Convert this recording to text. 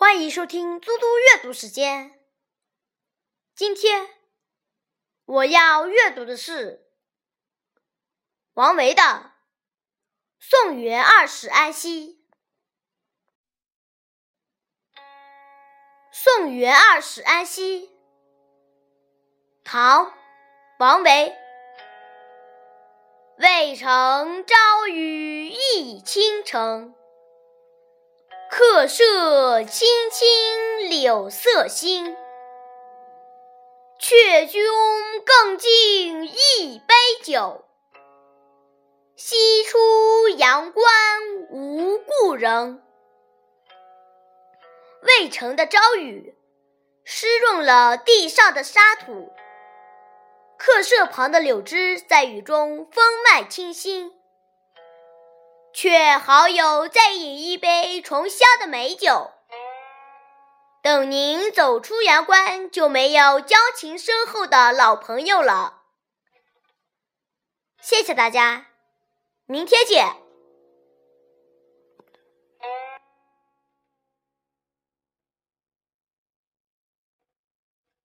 欢迎收听嘟嘟阅读时间。今天我要阅读的是王维的《送元二使安西》。《送元二使安西》，唐·王维。渭城朝雨浥轻尘。客舍青青柳色新，劝君更尽一杯酒。西出阳关无故人。渭城的朝雨湿润了地上的沙土，客舍旁的柳枝在雨中分外清新。却好友再饮一杯醇香的美酒。等您走出阳关，就没有交情深厚的老朋友了。谢谢大家，明天见。